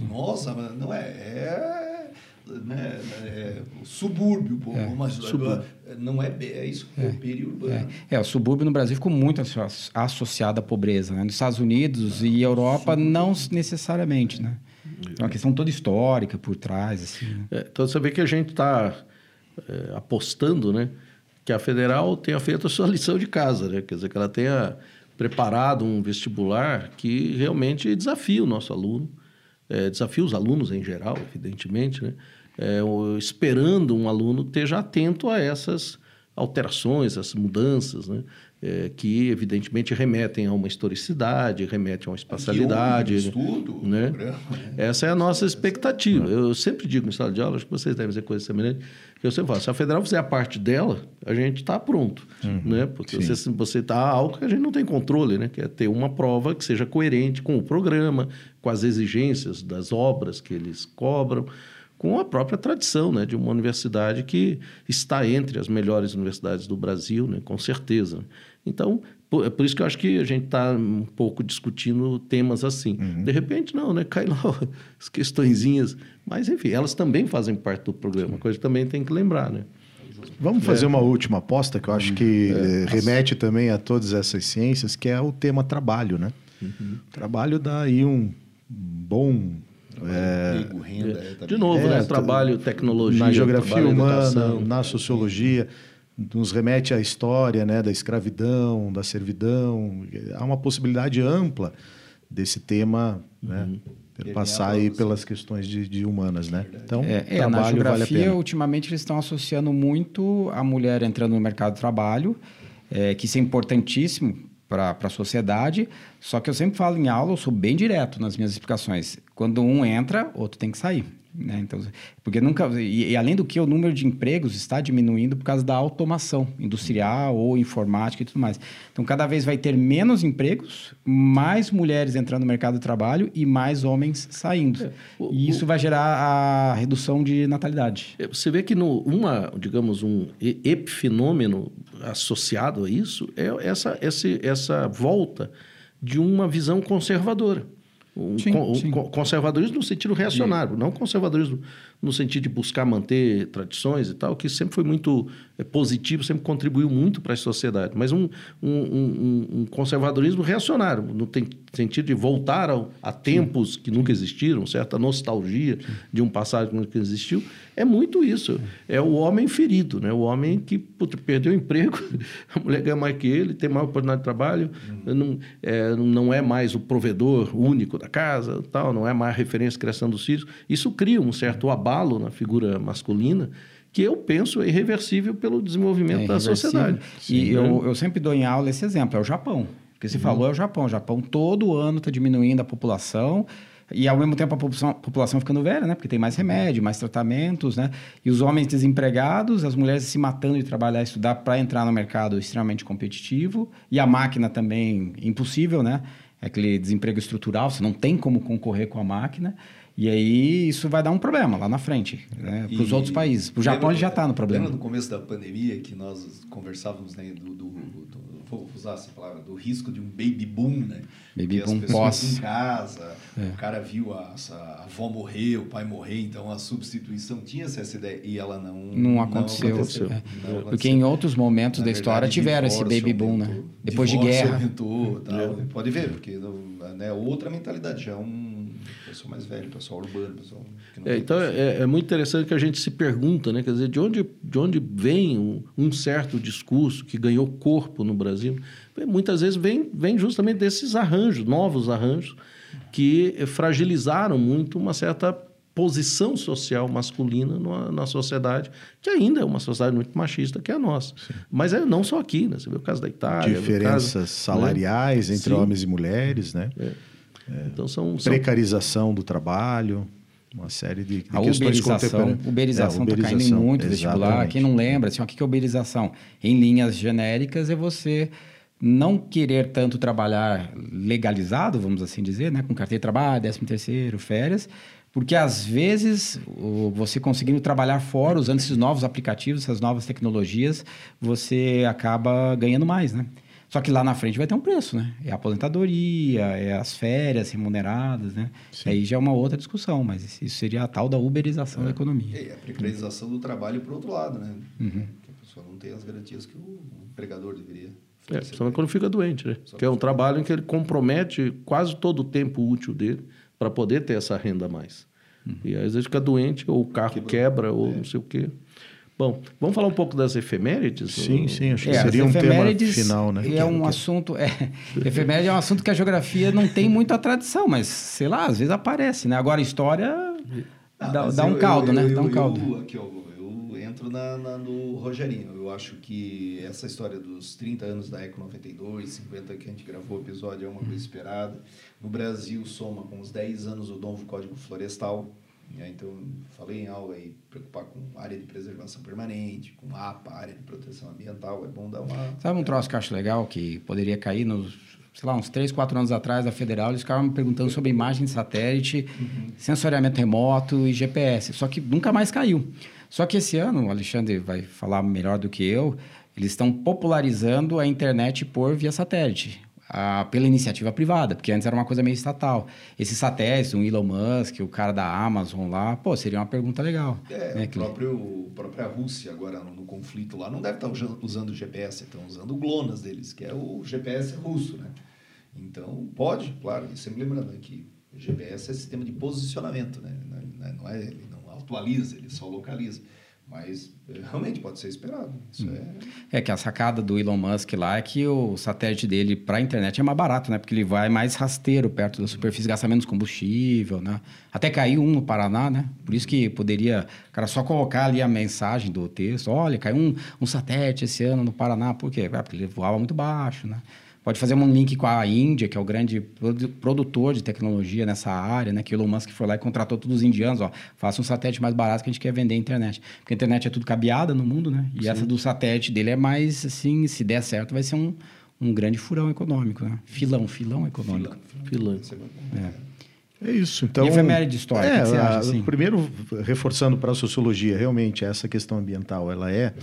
Nossa, não é, é né, é, o subúrbio, é, mas subúrbio. não é, é isso, é, é periurbano. É. é, o subúrbio no Brasil ficou muito associado à pobreza. Né? Nos Estados Unidos e Europa, não necessariamente, né? É uma questão toda histórica por trás. Assim, né? é, então você vê que a gente está é, apostando, né? Que a federal tenha feito a sua lição de casa, né? Quer dizer, que ela tenha preparado um vestibular que realmente desafia o nosso aluno, é, os alunos em geral, evidentemente, né? É, esperando um aluno esteja atento a essas alterações, essas mudanças, né? É, que evidentemente remetem a uma historicidade, remetem a uma espacialidade. Estudo, né? programa, né? Essa é a nossa expectativa. Eu sempre digo em sala de aula, acho que vocês devem dizer coisa semelhante, que eu sempre falo, se a federal fizer a parte dela, a gente está pronto. né? Porque você você está algo que a gente não tem controle, né? que é ter uma prova que seja coerente com o programa, com as exigências das obras que eles cobram, com a própria tradição né? de uma universidade que está entre as melhores universidades do Brasil, né? com certeza. Então, por, é por isso que eu acho que a gente está um pouco discutindo temas assim. De repente, não, né? Cai lá as questõezinhas. Mas, enfim, elas também fazem parte do programa, coisa que também tem que lembrar, né? Vamos fazer uma última aposta que eu acho que eh, remete também a todas essas ciências, que é o tema trabalho, né? Trabalho dá aí um bom Emprego, renda, é. De novo, É, né? t- Trabalho, tecnologia, na geografia trabalho, humana, educação. na sociologia, nos remete à história né, da escravidão, da servidão. Há uma possibilidade ampla desse tema né, passar aí pelas questões de, de humanas. Né? Então, É, é, na trabalho vale a geografia, pena. ultimamente, eles estão associando muito a mulher entrando no mercado de trabalho, é, que isso é importantíssimo para a sociedade. Só que eu sempre falo em aula, eu sou bem direto nas minhas explicações. Quando um entra, outro tem que sair. Né? Então, porque nunca e, e além do que o número de empregos está diminuindo por causa da automação industrial ou informática e tudo mais. Então cada vez vai ter menos empregos, mais mulheres entrando no mercado de trabalho e mais homens saindo. o- e isso vai gerar a redução de natalidade. É, Você vê que no, uma, digamos, um epifenômeno associado a isso é essa, esse, essa volta de uma visão conservadora. Um, Sim, con- sim. con- conservadorismo no sentido reacionário, não conservadorismo no sentido de buscar manter tradições e tal, que sempre foi muito positivo, sempre contribuiu muito para a sociedade, mas um, um- um- um conservadorismo reacionário, no sentido de voltar ao- a tempos que nunca existiram, certa nostalgia de um passado que nunca existiu, é muito isso. É o homem ferido, né? o homem que puta, perdeu o emprego, a mulher ganha mais que ele, tem mais oportunidade de trabalho, não, é, não é mais o provedor único da casa, tal, não é mais a referência de criação dos filhos. Isso cria um certo abalo na figura masculina que eu penso é irreversível pelo desenvolvimento da irreversível. sociedade. E Né? eu, eu sempre dou em aula esse exemplo, é o Japão. O que se falou é o Japão. O Japão todo ano está diminuindo a população e ao mesmo tempo a população, população ficando velha, né? Porque tem mais remédio, mais tratamentos, né? E os homens desempregados, as mulheres se matando de trabalhar e estudar para entrar no mercado extremamente competitivo e a máquina também impossível, né? É aquele desemprego estrutural, você não tem como concorrer com a máquina. E aí isso vai dar um problema lá na frente, né? Para os outros países. Para o Japão já está no problema. Lembra no começo da pandemia que nós conversávamos né, do, do, do- vou usar essa palavra, do risco de um baby boom, né? Baby Que boom as pessoas pós. em casa, o cara viu a, a avó morrer, o pai morrer, então a substituição tinha essa ideia e ela não Não aconteceu. aconteceu. É. Não Porque aconteceu. em outros momentos Na da história verdade, tiveram esse baby boom, né? aumentou. Depois de guerra. aumentou, tal. Pode ver, porque né, é outra mentalidade, já é um pessoal mais velho, pessoal urbano, pessoal que não É, então é, é muito interessante que a gente se pergunta, né? Quer dizer, de onde, de onde vem um, um certo discurso que ganhou corpo no Brasil? Muitas vezes vem, vem justamente desses arranjos, novos arranjos, que fragilizaram muito uma certa posição social masculina na, na sociedade, que ainda é uma sociedade muito machista, que é a nossa. Mas é não só aqui, né? Você vê o caso da Itália. Diferenças caso, salariais né? entre Sim. homens e mulheres, né? Então são, são Precarização do trabalho, uma série de, de A questões uberização, contemporâneas. uberização É, está caindo em muito vestibular. Quem não lembra, assim, ó, o que é uberização? Em linhas genéricas, é você não querer tanto trabalhar legalizado, vamos assim dizer, né? com carteira de trabalho, décimo terceiro, férias, porque às vezes você conseguindo trabalhar fora, usando esses novos aplicativos, essas novas tecnologias, você acaba ganhando mais, né? Só que lá na frente vai ter um preço, né? É a aposentadoria, é as férias remuneradas, né? Aí já é uma outra discussão, mas isso seria a tal da uberização da economia. E a precarização do trabalho por outro lado, né? Uhum. Que a pessoa não tem as garantias que o empregador deveria. É, principalmente quando fica doente, né? Que é um trabalho em que ele compromete quase todo o tempo útil dele para poder ter essa renda a mais. Uhum. E às vezes fica doente, ou o carro quebra, ou é. não sei o quê. Bom, vamos falar um pouco das efemérides? Sim, sim, acho que é, seria um tema final, né? É um assunto, é, efeméride é um assunto que a geografia não tem muita tradição, mas sei lá, às vezes aparece, né? Agora a história ah, dá, dá, um caldo, eu, né? Eu, dá um caldo. Eu, aqui, ó, eu entro na, na, no Rogerinho. Eu acho que essa história dos 30 anos da Eco 92, 50 que a gente gravou o episódio é uma coisa esperada. No Brasil, soma com os 10 anos o novo Código Florestal? Então, falei em aula aí, preocupar com área de preservação permanente, com APA, área de proteção ambiental, é bom dar uma... Sabe um troço que eu acho legal, que poderia cair nos, sei lá, uns 3, 4 anos atrás da Federal, eles ficavam me perguntando sobre imagem de satélite, uhum. sensoriamento remoto e GPS, só que nunca mais caiu. Só que esse ano, o Alexandre vai falar melhor do que eu, eles estão popularizando a internet por via satélite pela iniciativa privada, porque antes era uma coisa meio estatal. Esses satélites, o Elon Musk, o cara da Amazon lá, pô, seria uma pergunta legal. É, né? o próprio, a própria Rússia agora no, no, conflito lá não deve estar usando o GPS, estão usando o GLONASS deles, que é o GPS russo, né? Então, pode, claro, e sempre lembrando que o GPS é sistema de posicionamento, né? Não é, ele não atualiza, ele só localiza. Mas eh, realmente pode ser esperado. Isso hum. é... é que a sacada do Elon Musk lá é que o satélite dele para a internet é mais barato, né? Porque ele vai mais rasteiro perto da superfície, gasta menos combustível, né? Até caiu um no Paraná, né? Por isso que poderia, cara, só colocar ali a mensagem do texto. Olha, caiu um, um satélite esse ano no Paraná. Por quê? É porque ele voava muito baixo, né? Pode fazer um link com a Índia, que é o grande produtor de tecnologia nessa área, né? Que o Elon Musk foi lá e contratou todos os indianos, ó. Faça um satélite mais barato que a gente quer vender a internet. Porque a internet é tudo cabeada no mundo, né? E Sim. essa do satélite dele é mais, assim, se der certo, vai ser um, um grande furão econômico, né? Filão, filão econômico. Filão. filão. É. É isso. Então, e efeméride história, é, o que você acha? Assim? Primeiro, reforçando para a sociologia, realmente, essa questão ambiental, ela é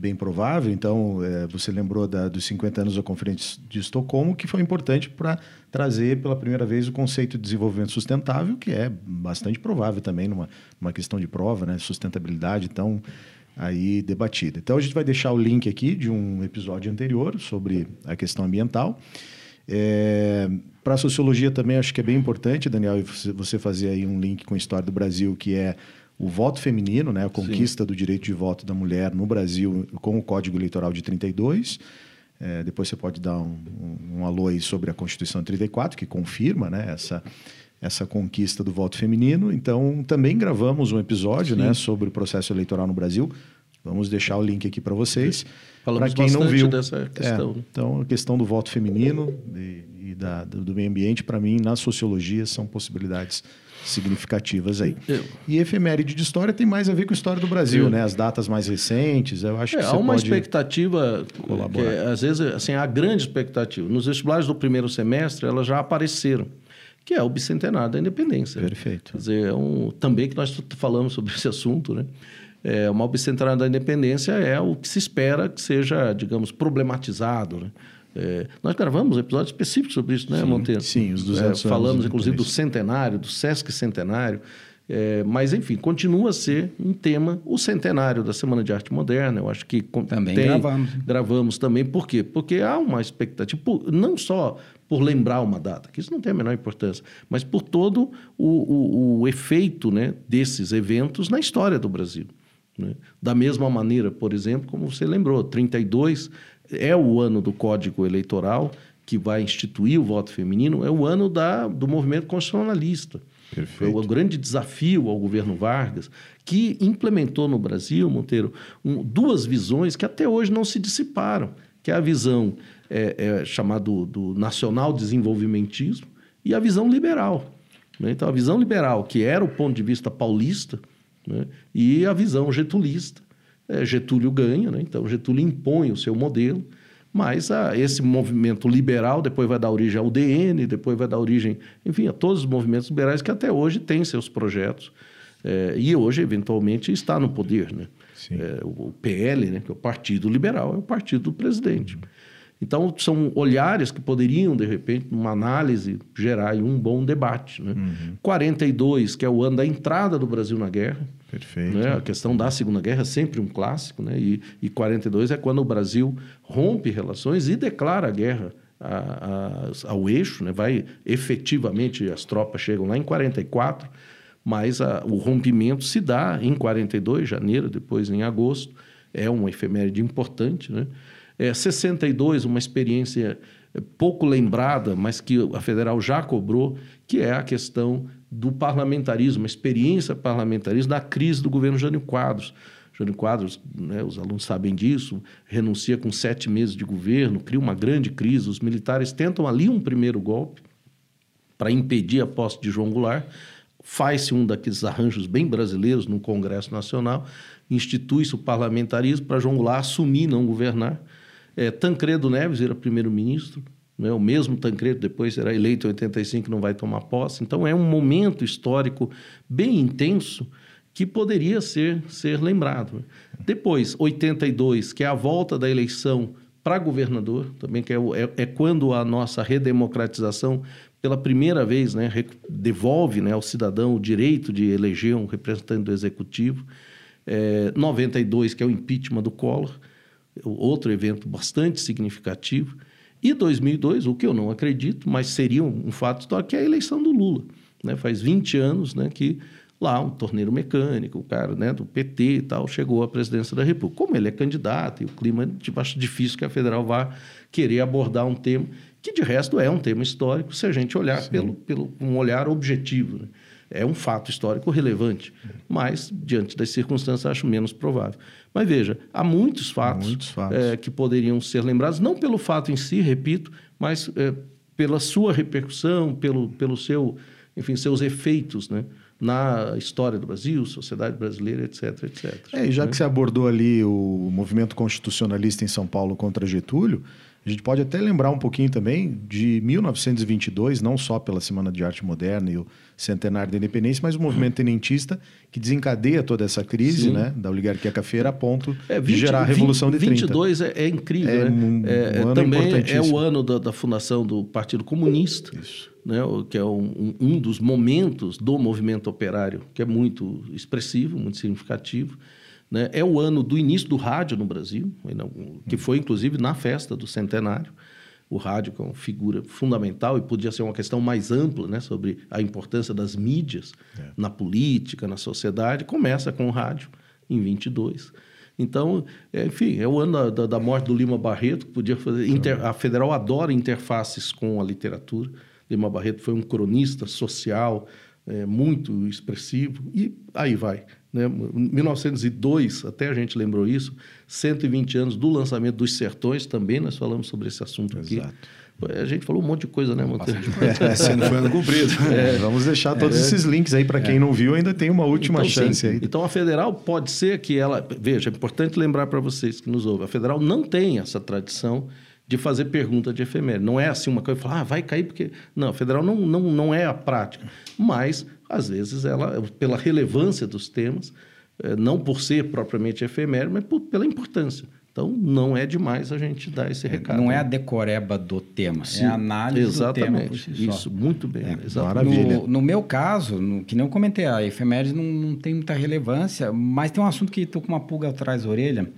bem provável. Então, é, você lembrou da, dos 50 anos da Conferência de Estocolmo, que foi importante para trazer pela primeira vez o conceito de desenvolvimento sustentável, que é bastante provável também numa, numa questão de prova, né? sustentabilidade, então aí debatida. Então, a gente vai deixar o link aqui de um episódio anterior sobre a questão ambiental. É, para a sociologia também acho que é bem importante, Daniel, você fazer aí um link com a história do Brasil, que é o voto feminino, né, a conquista Sim. do direito de voto da mulher no Brasil com o Código Eleitoral de 32. É, depois você pode dar um, um, um alô aí sobre a Constituição de 34, que confirma né, essa, essa conquista do voto feminino. Então, também gravamos um episódio né, sobre o processo eleitoral no Brasil. Vamos deixar o link aqui para vocês. Para quem não viu dessa questão. É, então, a questão do voto feminino e, e da, do, do meio ambiente, para mim, na sociologia, são possibilidades significativas aí. Eu. E efeméride de história tem mais a ver com a história do Brasil, eu. né? As datas mais recentes, eu acho é, que há uma expectativa. Que, às vezes, assim, há grande expectativa. Nos vestibulares do primeiro semestre, elas já apareceram que é o bicentenário da independência. Perfeito. Quer dizer, é um, também que nós falamos sobre esse assunto, né? É, uma bicentenário da independência é o que se espera que seja, digamos, problematizado, né? É, nós gravamos um episódio específico sobre isso, né, sim, Monteiro? Sim, os 200 é, Falamos, inclusive, do centenário, do Sesc Centenário. É, mas, enfim, continua a ser um tema o centenário da Semana de Arte Moderna. Eu acho que também tem, gravamos. Gravamos também. Por quê? Porque há uma expectativa, por, não só por lembrar uma data, que isso não tem a menor importância, mas por todo o, o, o efeito né, desses eventos na história do Brasil. Né? Da mesma maneira, por exemplo, como você lembrou, 32 é o ano do Código Eleitoral que vai instituir o voto feminino, é o ano da, do movimento constitucionalista. Perfeito. Foi o grande desafio ao governo Vargas, que implementou no Brasil, Monteiro, um, duas visões que até hoje não se dissiparam, que é a visão é, é, chamada do, do nacional desenvolvimentismo e a visão liberal. Né? Então, a visão liberal, que era o ponto de vista paulista, né? e a visão getulista, é, Getúlio ganha, né? então Getúlio impõe o seu modelo, mas a, esse movimento liberal depois vai dar origem ao DN, depois vai dar origem, enfim, a todos os movimentos liberais que até hoje têm seus projetos é, e hoje, eventualmente, está no poder. Né? É, o PL, né, que é o Partido Liberal, é o partido do presidente. Uhum. Então, são olhares que poderiam, de repente, numa análise, gerar um bom debate. Né? Uhum. 42, que é o ano da entrada do Brasil na guerra, Perfeito. Né? A questão da Segunda Guerra é sempre um clássico, né? E, e 42 é quando o Brasil rompe relações e declara a guerra a, a, ao eixo, né? vai efetivamente, as tropas chegam lá em 44, mas a, o rompimento se dá em 42, janeiro, depois em agosto, é uma efeméride importante. Né? É, 62, uma experiência pouco lembrada, mas que a federal já cobrou, que é a questão do parlamentarismo, a experiência parlamentarista da crise do governo Jânio Quadros. Jânio Quadros, né, os alunos sabem disso, renuncia com sete meses de governo, cria uma grande crise. Os militares tentam ali um primeiro golpe para impedir a posse de João Goulart. Faz-se um daqueles arranjos bem brasileiros no Congresso Nacional, institui-se o parlamentarismo para João Goulart assumir, não governar. É, Tancredo Neves era primeiro-ministro, né? o mesmo Tancredo depois será eleito em 85 não vai tomar posse. Então é um momento histórico bem intenso que poderia ser, ser lembrado. Depois, 82, que é a volta da eleição para governador, também que é, é, é, quando a nossa redemocratização, pela primeira vez, né, devolve né, ao cidadão o direito de eleger um representante do executivo. É, 92, que é o impeachment do Collor, outro evento bastante significativo. E 2002, o que eu não acredito, mas seria um, fato histórico, que é a eleição do Lula. Né? Faz 20 anos né, que lá um torneiro mecânico, o cara né, do PT e tal, chegou à presidência da República. Como ele é candidato e o clima, tipo, acho difícil que a federal vá querer abordar um tema que, de resto, é um tema histórico, se a gente olhar pelo, pelo um olhar objetivo. Né? É um fato histórico relevante, mas, diante das circunstâncias, acho menos provável. Mas veja, há muitos fatos, muitos fatos. É, que poderiam ser lembrados, não pelo fato em si, repito, mas é, pela sua repercussão, pelo, pelo seu, enfim, seus efeitos, né? na história do Brasil, sociedade brasileira, etc, etc. É, e já né? que você abordou ali o movimento constitucionalista em São Paulo contra Getúlio, a gente pode até lembrar um pouquinho também de 1922, não só pela Semana de Arte Moderna e o centenário da independência, mas o movimento tenentista que desencadeia toda essa crise né, da oligarquia cafeira a ponto é, 20, de gerar a Revolução 20, de 30. 22 é, é incrível, é, né? Um, é, um também é o ano da, da, fundação do Partido Comunista. Isso né, que é um, um, dos momentos do movimento operário, que é muito expressivo, muito significativo. Né? É o ano do início do rádio no Brasil, que foi inclusive na festa do centenário. O rádio, que é uma figura fundamental e podia ser uma questão mais ampla né, sobre a importância das mídias é. na política, na sociedade, começa com o rádio em 22. Então, é, enfim, é o ano da, da, morte do Lima Barreto, que podia fazer. Inter, a Federal adora interfaces com a literatura. Lima Barreto foi um cronista social é, muito expressivo e aí vai. Né? 1902, até a gente lembrou isso, 120 anos do lançamento dos Sertões, também nós falamos sobre esse assunto Exato. aqui. A gente falou um monte de coisa, né, Monteiro? É, sendo foi ano cumprido. É, Vamos deixar todos é, esses links aí para quem não viu, ainda tem uma última então, chance sim. aí. Então a federal pode ser que ela. Veja, é importante lembrar para vocês que nos ouvem: a federal não tem essa tradição de fazer pergunta de efeméride. Não é assim uma coisa, falar, ah, vai cair porque... Não, federal não, não, não é a prática. Mas, às vezes, ela, pela relevância dos temas, eh, não por ser propriamente efeméride, mas por, pela importância. Então, não é demais a gente dar esse recado. Não é a decoreba do tema, Sim, é a análise exatamente, do tema si Isso, muito bem. É, maravilha. No, no, meu caso, no, que não comentei, a efeméride não, não tem muita relevância, mas tem um assunto que estou com uma pulga atrás da orelha,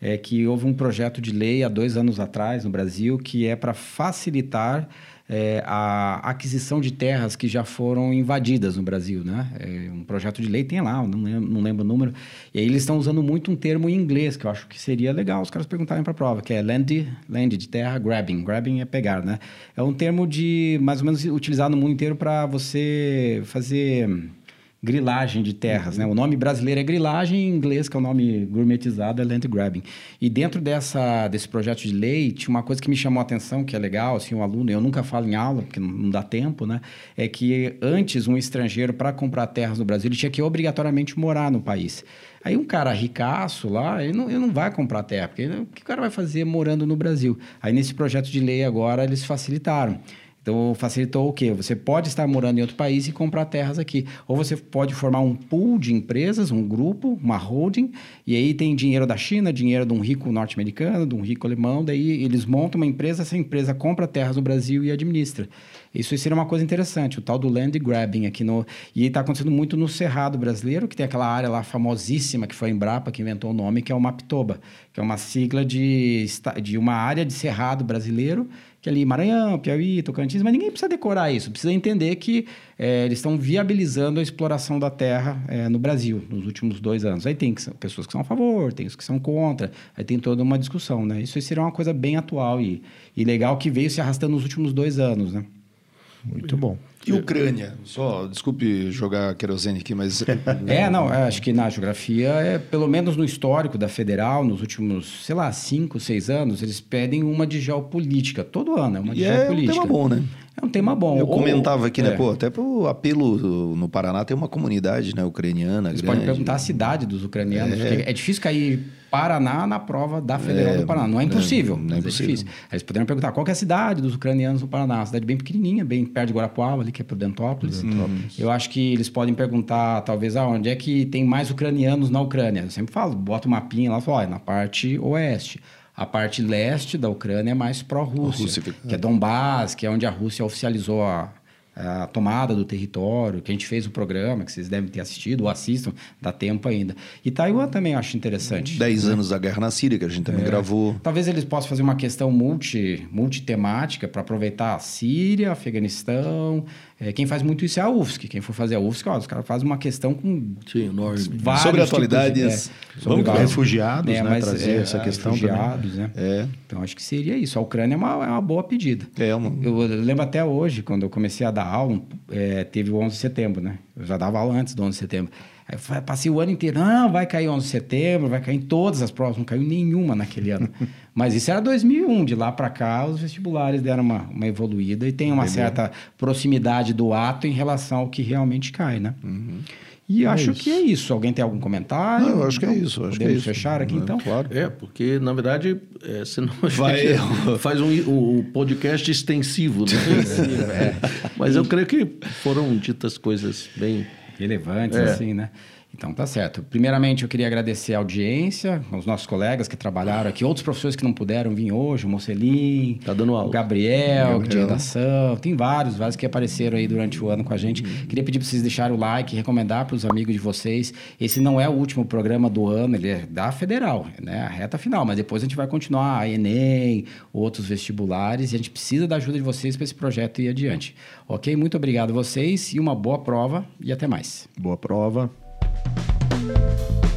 é que houve um projeto de lei há dois anos atrás no Brasil que é para facilitar é, a aquisição de terras que já foram invadidas no Brasil, né? É um projeto de lei tem lá, não lembro, não lembro o número. E aí eles estão usando muito um termo em inglês que eu acho que seria legal os caras perguntarem para a prova, que é land, land de terra, grabbing. Grabbing é pegar, né? É um termo de mais ou menos utilizado no mundo inteiro para você fazer grilagem de terras, uhum. né? O nome brasileiro é grilagem, em inglês, que é o nome gourmetizado, é land grabbing. E dentro dessa, desse projeto de lei, tinha uma coisa que me chamou a atenção, que é legal, assim, um aluno, eu nunca falo em aula, porque não dá tempo, né? É que antes, um estrangeiro, para comprar terras no Brasil, ele tinha que obrigatoriamente morar no país. Aí um cara ricaço lá, ele não, ele não vai comprar terra, porque o que o cara vai fazer morando no Brasil? Aí nesse projeto de lei agora, eles facilitaram. Então, facilitou o quê? Você pode estar morando em outro país e comprar terras aqui. Ou você pode formar um pool de empresas, um grupo, uma holding, e aí tem dinheiro da China, dinheiro de um rico norte-americano, de um rico alemão, daí eles montam uma empresa, essa empresa compra terras no Brasil e administra. Isso seria uma coisa interessante, o tal do land grabbing aqui no. E está acontecendo muito no Cerrado brasileiro, que tem aquela área lá famosíssima que foi a Embrapa que inventou o nome, que é o Mapitoba, que é uma sigla de, de uma área de cerrado brasileiro que ali Maranhão, Piauí, Tocantins, mas ninguém precisa decorar isso, precisa entender que é, eles estão viabilizando a exploração da terra é, no Brasil nos últimos dois anos. Aí tem que, pessoas que são a favor, tem os que são contra, aí tem toda uma discussão, né? Isso seria uma coisa bem atual e, e legal que veio se arrastando nos últimos dois anos, né? Muito bom. E Ucrânia? Só, desculpe jogar querosene aqui, mas. é, não, acho que na geografia, é, pelo menos no histórico da federal, nos últimos, sei lá, cinco, seis anos, eles pedem uma de geopolítica. Todo ano é uma de e geopolítica. É um tema bom, né? É um tema bom. Eu comentava aqui, né? É. Pô, até pro apelo no Paraná tem uma comunidade né, ucraniana. Você grande. pode perguntar a cidade dos ucranianos. É, é difícil cair Paraná na prova da Federal é, do Paraná. Não é impossível, não é, é impossível. é difícil. Aí eles poderiam perguntar qual é a cidade dos ucranianos no Paraná. Uma cidade bem pequenininha, bem perto de Guarapuava, ali, que é Prudentópolis. Prudentópolis. Eu acho que eles podem perguntar, talvez, aonde é que tem mais ucranianos na Ucrânia. Eu sempre falo, bota um mapinha lá e fala, olha, na parte oeste. A parte leste da Ucrânia é mais pró-Rússia, que é Donbass, que é onde a Rússia oficializou a, a tomada do território, que a gente fez o programa, que vocês devem ter assistido ou assistam, dá tempo ainda. E Taiwan também eu acho interessante. Dez né? anos da guerra na Síria, que a gente também é, gravou. Talvez eles possam fazer uma questão multi, multitemática para aproveitar a Síria, Afeganistão, é, quem faz muito isso é a UFSC. Quem for fazer a UFSC, ó, os caras fazem uma questão com Sim, enorme. sobre atualidades. De, é, sobre Vamos refugiados, é, né? Mas, trazer é, essa questão refugiados, também. né? É. Então, acho que seria isso. A Ucrânia é uma, é uma boa pedida. É uma... Eu, eu lembro até hoje, quando eu comecei a dar aula, é, teve o 11 de setembro, né? Eu já dava aula antes do 11 de setembro. Aí passei o ano inteiro, não, vai cair 11 de setembro, vai cair em todas as provas, não caiu nenhuma naquele ano. Mas isso era 2001, de lá para cá os vestibulares deram uma, uma evoluída e tem uma certa proximidade do ato em relação ao que realmente cai, né? Uhum. E é acho isso. que é isso. Alguém tem algum comentário? Não, eu acho que é isso. Acho Podemos que é fechar aqui, então? Claro. É, porque, na verdade, é, senão a Vai, faz um, um, podcast extensivo. Né? é. Mas eu creio que foram ditas coisas bem relevantes, é. assim, né? Então tá certo. Primeiramente, eu queria agradecer a audiência, os nossos colegas que trabalharam aqui, outros professores que não puderam vir hoje, o Mocelin, tá dando aula. o Gabriel, Gabriel. de redação, tem vários, vários que apareceram aí durante o ano com a gente. Uhum. Queria pedir para vocês deixarem o like, recomendar para os amigos de vocês. Esse não é o último programa do ano, ele é da Federal, né? A reta final, mas depois a gente vai continuar a ENEM, outros vestibulares, e a gente precisa da ajuda de vocês para esse projeto ir adiante. Ok? Muito obrigado a vocês e uma boa prova e até mais. Boa prova. Música